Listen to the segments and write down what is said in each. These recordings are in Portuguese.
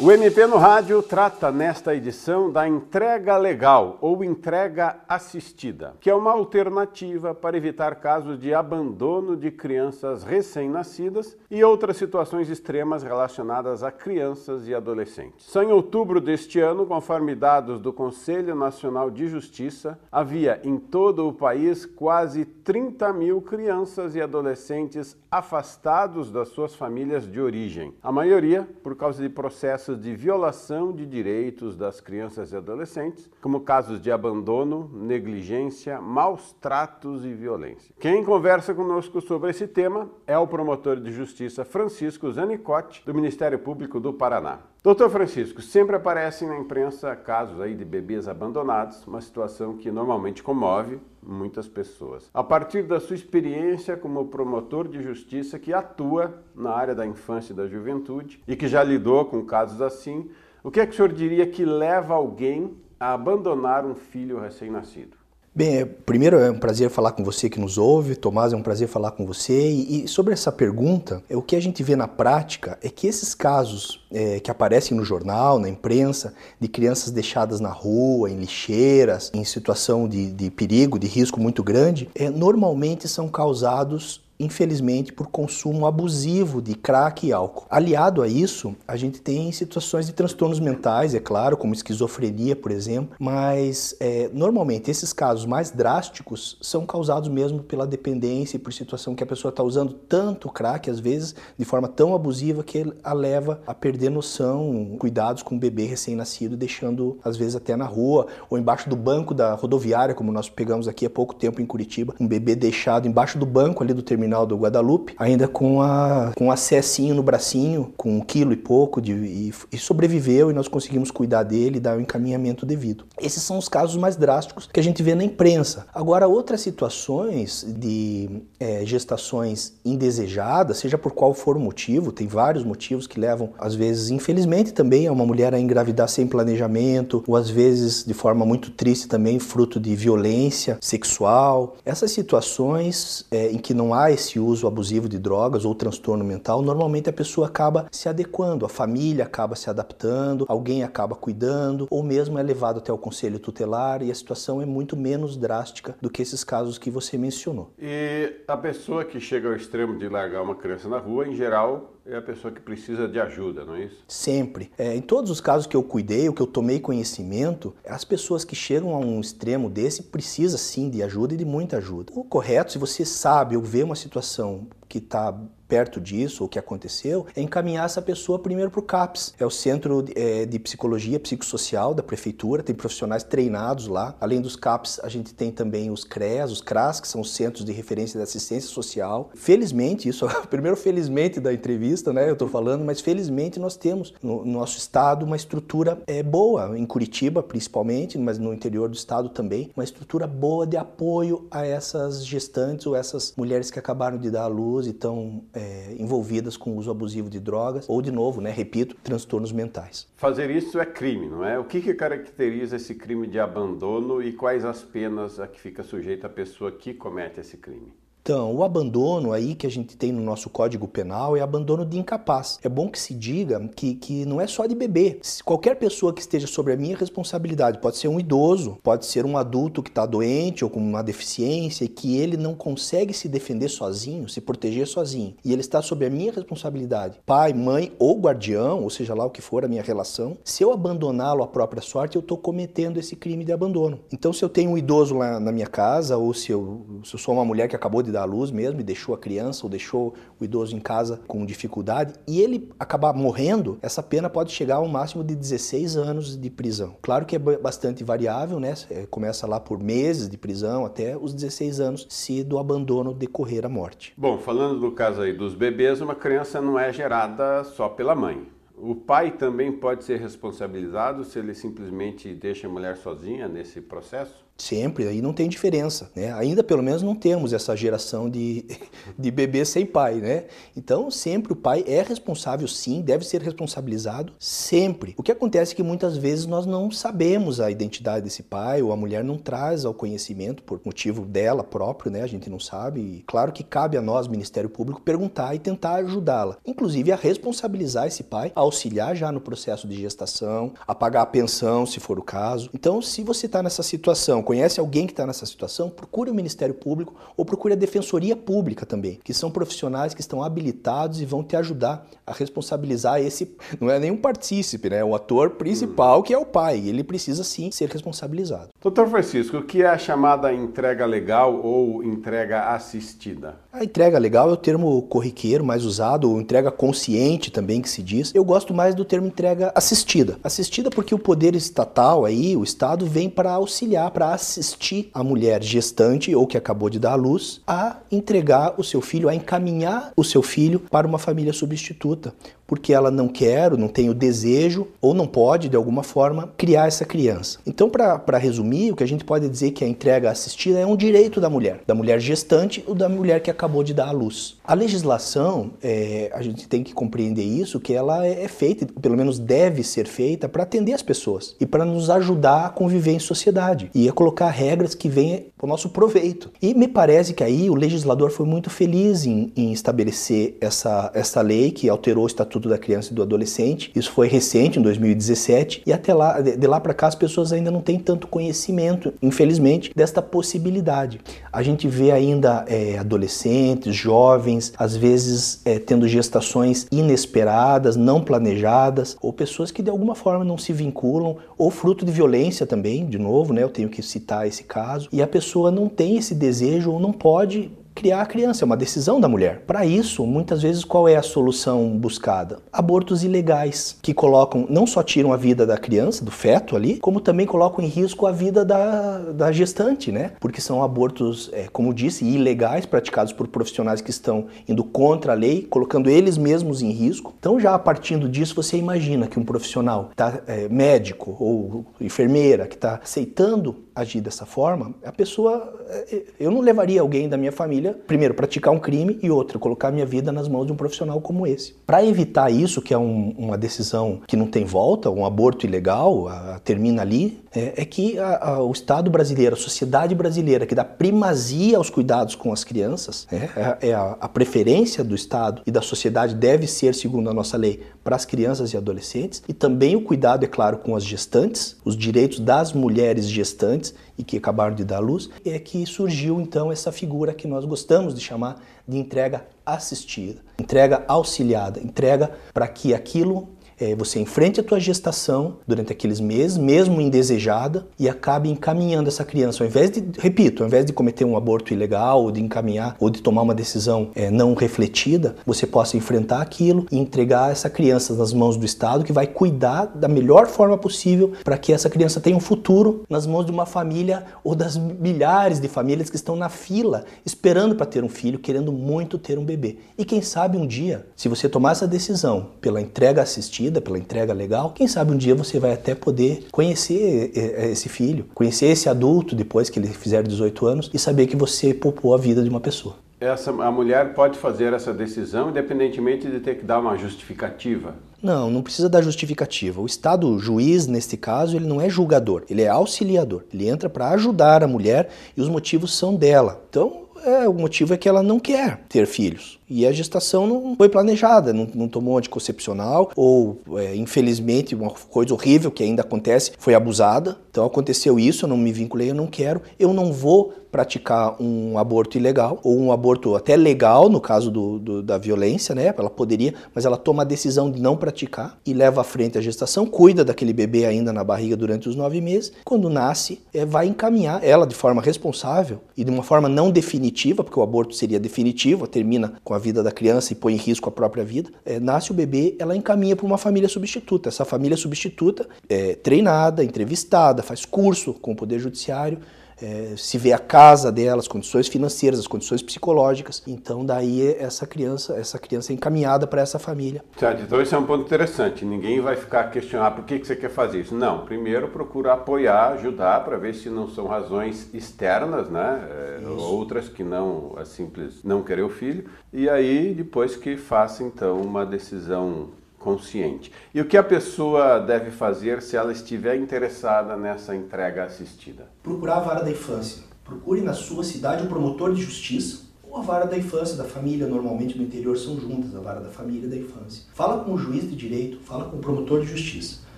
O MP no Rádio trata nesta edição da entrega legal ou entrega assistida, que é uma alternativa para evitar casos de abandono de crianças recém-nascidas e outras situações extremas relacionadas a crianças e adolescentes. Só em outubro deste ano, conforme dados do Conselho Nacional de Justiça, havia em todo o país quase 30 mil crianças e adolescentes afastados das suas famílias de origem, a maioria por causa de processos processos de violação de direitos das crianças e adolescentes, como casos de abandono, negligência, maus tratos e violência. Quem conversa conosco sobre esse tema é o promotor de justiça Francisco Zanicotti, do Ministério Público do Paraná. Doutor Francisco, sempre aparecem na imprensa casos aí de bebês abandonados, uma situação que normalmente comove muitas pessoas. A partir da sua experiência como promotor de justiça que atua na área da infância e da juventude e que já lidou com casos assim, o que é que o senhor diria que leva alguém a abandonar um filho recém-nascido? Bem, é, primeiro é um prazer falar com você que nos ouve, Tomás, é um prazer falar com você. E, e sobre essa pergunta, é, o que a gente vê na prática é que esses casos é, que aparecem no jornal, na imprensa, de crianças deixadas na rua, em lixeiras, em situação de, de perigo, de risco muito grande, é, normalmente são causados infelizmente, por consumo abusivo de crack e álcool. Aliado a isso, a gente tem situações de transtornos mentais, é claro, como esquizofrenia, por exemplo, mas é, normalmente esses casos mais drásticos são causados mesmo pela dependência e por situação que a pessoa está usando tanto crack, às vezes, de forma tão abusiva que a leva a perder noção, cuidados com o bebê recém-nascido, deixando, às vezes, até na rua ou embaixo do banco da rodoviária, como nós pegamos aqui há pouco tempo em Curitiba, um bebê deixado embaixo do banco ali do terminal terminal do Guadalupe, ainda com, a, com um acessinho no bracinho, com um quilo e pouco, de, e, e sobreviveu e nós conseguimos cuidar dele e dar o encaminhamento devido. Esses são os casos mais drásticos que a gente vê na imprensa. Agora, outras situações de é, gestações indesejadas, seja por qual for o motivo, tem vários motivos que levam, às vezes, infelizmente também, a uma mulher a engravidar sem planejamento, ou às vezes de forma muito triste também, fruto de violência sexual. Essas situações é, em que não há esse uso abusivo de drogas ou transtorno mental, normalmente a pessoa acaba se adequando, a família acaba se adaptando, alguém acaba cuidando, ou mesmo é levado até o conselho tutelar e a situação é muito menos drástica do que esses casos que você mencionou. E a pessoa que chega ao extremo de largar uma criança na rua, em geral, é a pessoa que precisa de ajuda, não é isso? Sempre. É, em todos os casos que eu cuidei, o que eu tomei conhecimento, as pessoas que chegam a um extremo desse precisam sim de ajuda e de muita ajuda. O correto, se você sabe ou vê uma situação que está perto disso, ou que aconteceu, é encaminhar essa pessoa primeiro para o CAPS. É o Centro é, de Psicologia Psicossocial da Prefeitura, tem profissionais treinados lá. Além dos CAPS, a gente tem também os CREAS, os CRAS, que são os Centros de Referência de Assistência Social. Felizmente, isso, primeiro felizmente da entrevista, né, eu estou falando, mas felizmente nós temos no nosso estado uma estrutura é, boa, em Curitiba principalmente, mas no interior do estado também, uma estrutura boa de apoio a essas gestantes ou essas mulheres que acabaram de dar à luz e estão é, envolvidas com o uso abusivo de drogas ou, de novo, né, repito, transtornos mentais. Fazer isso é crime, não é? O que, que caracteriza esse crime de abandono e quais as penas a que fica sujeita a pessoa que comete esse crime? Então, o abandono aí que a gente tem no nosso Código Penal é abandono de incapaz. É bom que se diga que, que não é só de bebê. Qualquer pessoa que esteja sobre a minha responsabilidade, pode ser um idoso, pode ser um adulto que está doente ou com uma deficiência e que ele não consegue se defender sozinho, se proteger sozinho, e ele está sob a minha responsabilidade, pai, mãe ou guardião, ou seja lá o que for a minha relação, se eu abandoná-lo à própria sorte, eu estou cometendo esse crime de abandono. Então, se eu tenho um idoso lá na minha casa, ou se eu, se eu sou uma mulher que acabou de dar à luz mesmo e deixou a criança ou deixou o idoso em casa com dificuldade e ele acabar morrendo, essa pena pode chegar a um máximo de 16 anos de prisão. Claro que é bastante variável, né? É, começa lá por meses de prisão até os 16 anos se do abandono decorrer a morte. Bom, falando do caso aí dos bebês, uma criança não é gerada só pela mãe O pai também pode ser responsabilizado se ele simplesmente deixa a mulher sozinha nesse processo? Sempre, aí não tem diferença, né? Ainda pelo menos não temos essa geração de, de bebês sem pai, né? Então sempre o pai é responsável sim, deve ser responsabilizado sempre. O que acontece é que muitas vezes nós não sabemos a identidade desse pai ou a mulher não traz ao conhecimento por motivo dela próprio, né? A gente não sabe. E claro que cabe a nós, Ministério Público, perguntar e tentar ajudá-la. Inclusive a responsabilizar esse pai, a auxiliar já no processo de gestação, a pagar a pensão, se for o caso. Então, se você está nessa situação conhece alguém que está nessa situação, procure o Ministério Público ou procure a Defensoria Pública também, que são profissionais que estão habilitados e vão te ajudar a responsabilizar esse. Não é nenhum partícipe, né? O ator principal, que é o pai. Ele precisa sim ser responsabilizado. Doutor Francisco, o que é a chamada entrega legal ou entrega assistida? A entrega legal é o termo corriqueiro mais usado, ou entrega consciente também que se diz. Eu gosto mais do termo entrega assistida. Assistida porque o poder estatal aí, o Estado, vem para auxiliar, para assistir a mulher gestante ou que acabou de dar à luz a entregar o seu filho, a encaminhar o seu filho para uma família substituta, porque ela não quer, não tem o desejo ou não pode, de alguma forma, criar essa criança. Então, para resumir, o que a gente pode dizer que a entrega assistida é um direito da mulher, da mulher gestante ou da mulher que acabou de dar à luz. A legislação, é, a gente tem que compreender isso, que ela é feita, pelo menos deve ser feita, para atender as pessoas e para nos ajudar a conviver em sociedade e a colocar regras que venham para o nosso proveito. E me parece que aí o legislador foi muito feliz em, em estabelecer essa, essa lei que alterou o Estatuto da Criança e do Adolescente. Isso foi recente, em 2017, e até lá, de, de lá para cá as pessoas ainda não têm tanto conhecimento, infelizmente, desta possibilidade. A gente vê ainda é, adolescentes, jovens, às vezes é, tendo gestações inesperadas, não planejadas, ou pessoas que de alguma forma não se vinculam, ou fruto de violência também, de novo, né? Eu tenho que citar esse caso, e a pessoa não tem esse desejo ou não pode criar a criança, é uma decisão da mulher. Para isso, muitas vezes, qual é a solução buscada? Abortos ilegais, que colocam, não só tiram a vida da criança, do feto ali, como também colocam em risco a vida da, da gestante, né? Porque são abortos, é, como disse, ilegais, praticados por profissionais que estão indo contra a lei, colocando eles mesmos em risco. Então, já a partir disso, você imagina que um profissional, tá, é, médico ou enfermeira, que está aceitando agir dessa forma, a pessoa, é, eu não levaria alguém da minha família primeiro, praticar um crime e outro, colocar minha vida nas mãos de um profissional como esse. Para evitar isso, que é um, uma decisão que não tem volta, um aborto ilegal, a, a, termina ali, é, é que a, o Estado brasileiro, a sociedade brasileira, que dá primazia aos cuidados com as crianças, é, é, é a, preferência do Estado e da sociedade deve ser, segundo a nossa lei, para as crianças e adolescentes, e também o cuidado, é claro, com as gestantes, os direitos das mulheres gestantes e que acabaram de dar luz, é que surgiu então essa figura que nós gostamos de chamar de entrega assistida, entrega auxiliada, entrega para que aquilo é, você enfrente a tua gestação durante aqueles meses, mesmo indesejada, e acabe encaminhando essa criança. Ao invés de, repito, ao invés de cometer um aborto ilegal, ou de encaminhar, ou de tomar uma decisão é, não refletida, você possa enfrentar aquilo e entregar essa criança nas mãos do Estado, que vai cuidar da melhor forma possível para que essa criança tenha um futuro nas mãos de uma família ou das milhares de famílias que estão na fila esperando para ter um filho, querendo muito ter um bebê. E quem sabe um dia, se você tomar essa decisão pela entrega assistida, vida, pela entrega legal, quem sabe um dia você vai até poder conhecer esse filho, conhecer esse adulto depois que ele fizer 18 anos e saber que você poupou a vida de uma pessoa. Essa, a mulher pode fazer essa decisão independentemente de ter que dar uma justificativa? Não, não precisa dar justificativa. O Estado juiz, neste caso, ele não é julgador, ele é auxiliador. Ele entra para ajudar a mulher e os motivos são dela. Então, é, o motivo é que ela não quer ter filhos. E a gestação não foi planejada, não, não tomou anticoncepcional, ou é, infelizmente, uma coisa horrível que ainda acontece, foi abusada. Então aconteceu isso, eu não me vinculei, eu não quero, eu não vou praticar um aborto ilegal, ou um aborto até legal, no caso do, do, da violência, né? Ela poderia, mas ela toma a decisão de não praticar e leva à frente a gestação, cuida daquele bebê ainda na barriga durante os nove meses. Quando nasce, é, vai encaminhar ela de forma responsável e de uma forma não definitiva, porque o aborto seria definitivo, termina com a a vida da criança e põe em risco a própria vida, é, nasce o bebê, ela encaminha para uma família substituta. Essa família substituta é treinada, entrevistada, faz curso com o Poder Judiciário, é, se vê a casa dela, as condições financeiras, as condições psicológicas. Então daí essa criança, essa criança é encaminhada para essa família. Certo, então esse é um ponto interessante. Ninguém vai ficar questionando ah, por que, que você quer fazer isso. Não, primeiro procura apoiar, ajudar para ver se não são razões externas, né? É, outras que não a simples não querer o filho. E aí depois que faça então uma decisão consciente. E o que a pessoa deve fazer se ela estiver interessada nessa entrega assistida? Procurar a vara da infância. Procure na sua cidade um promotor de justiça ou a vara da infância da família, normalmente no interior são juntas, a vara da família e da infância. Fala com o juiz de direito, fala com o promotor de justiça.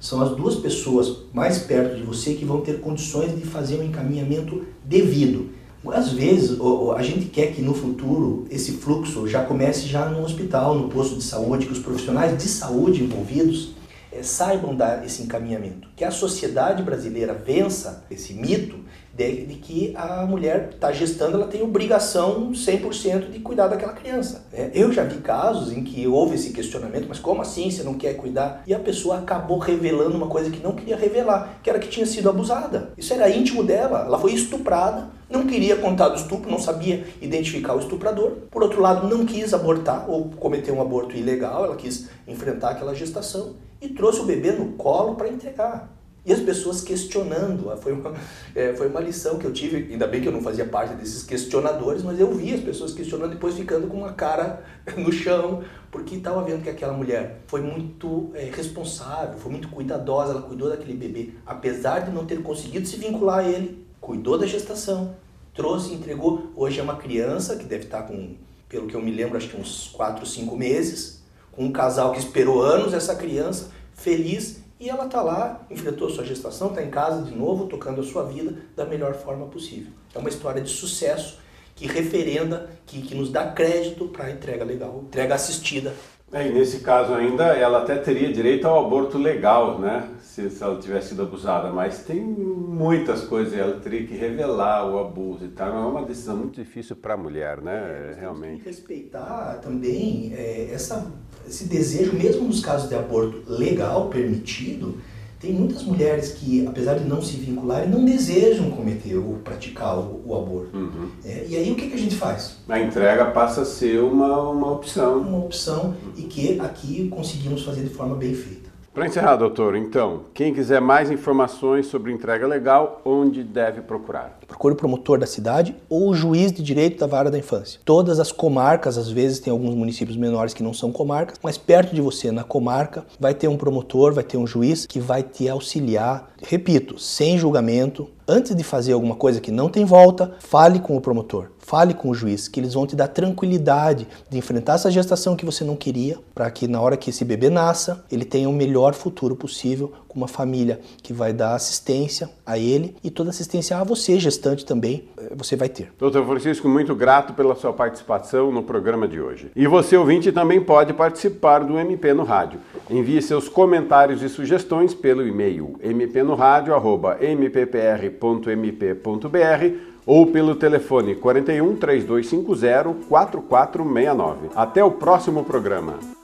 São as duas pessoas mais perto de você que vão ter condições de fazer um encaminhamento devido. Às vezes, a gente quer que no futuro esse fluxo já comece já no hospital, no posto de saúde, que os profissionais de saúde envolvidos é, saibam dar esse encaminhamento. Que a sociedade brasileira vença esse mito de, de que a mulher está gestando, ela tem obrigação 100% de cuidar daquela criança. É, eu já vi casos em que houve esse questionamento, mas como assim você não quer cuidar? E a pessoa acabou revelando uma coisa que não queria revelar, que era que tinha sido abusada. Isso era íntimo dela, ela foi estuprada, não queria contar do estupro, não sabia identificar o estuprador. Por outro lado, não quis abortar ou cometer um aborto ilegal, ela quis enfrentar aquela gestação e trouxe o bebê no colo para entregar. E as pessoas questionando. Foi uma, é, foi uma lição que eu tive, ainda bem que eu não fazia parte desses questionadores, mas eu vi as pessoas questionando depois ficando com uma cara no chão, porque estava vendo que aquela mulher foi muito é, responsável, foi muito cuidadosa, ela cuidou daquele bebê, apesar de não ter conseguido se vincular a ele, cuidou da gestação, trouxe, entregou. Hoje é uma criança que deve estar com, pelo que eu me lembro, acho que uns 4, 5 meses, com um casal que esperou anos essa criança, feliz e ela está lá, enfrentou sua gestação, está em casa de novo, tocando a sua vida da melhor forma possível. É uma história de sucesso que referenda, que, que nos dá crédito para a entrega legal, entrega assistida é, e nesse caso ainda, ela até teria direito ao aborto legal, né? Se, se, ela tivesse sido abusada, mas tem muitas coisas, ela teria que revelar o abuso e tal. É uma decisão muito difícil para a mulher, né? É, Realmente. respeitar também é, essa, esse desejo, mesmo nos casos de aborto legal, permitido, tem muitas mulheres que, apesar de não se vincularem, não desejam cometer ou praticar o, o aborto. Uhum. É, e aí o que, que, a gente faz? A entrega passa a ser uma, uma opção. Uma opção e que aqui conseguimos fazer de forma bem feita. Para encerrar, doutor, então, quem quiser mais informações sobre entrega legal, onde deve procurar? Procure o promotor da cidade ou o juiz de direito da vara da infância. Todas as comarcas, às vezes tem alguns municípios menores que não são comarcas, mas perto de você, na comarca, vai ter um promotor, vai ter um juiz que vai te auxiliar, repito, sem julgamento. Antes de fazer alguma coisa que não tem volta, fale com o promotor Fale com o juiz, que eles vão te dar tranquilidade de enfrentar essa gestação que você não queria, para que na hora que esse bebê nasça, ele tenha o melhor futuro possível, uma família que vai dar assistência a ele e toda assistência a você, gestante também, eh, você vai ter. Doutor Francisco, muito grato pela sua participação no programa de hoje. E você, ouvinte, também pode participar do MP no Rádio. Envie seus comentários e sugestões pelo e-mail mpnoradio.mppr.mp.br ou pelo telefone 41 3250 4469. Até o próximo programa.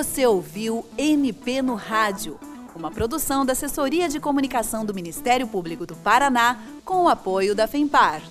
Você ouviu MP no Rádio, uma produção da Assessoria de Comunicação do Ministério Público do Paraná com o apoio da FEMPAR.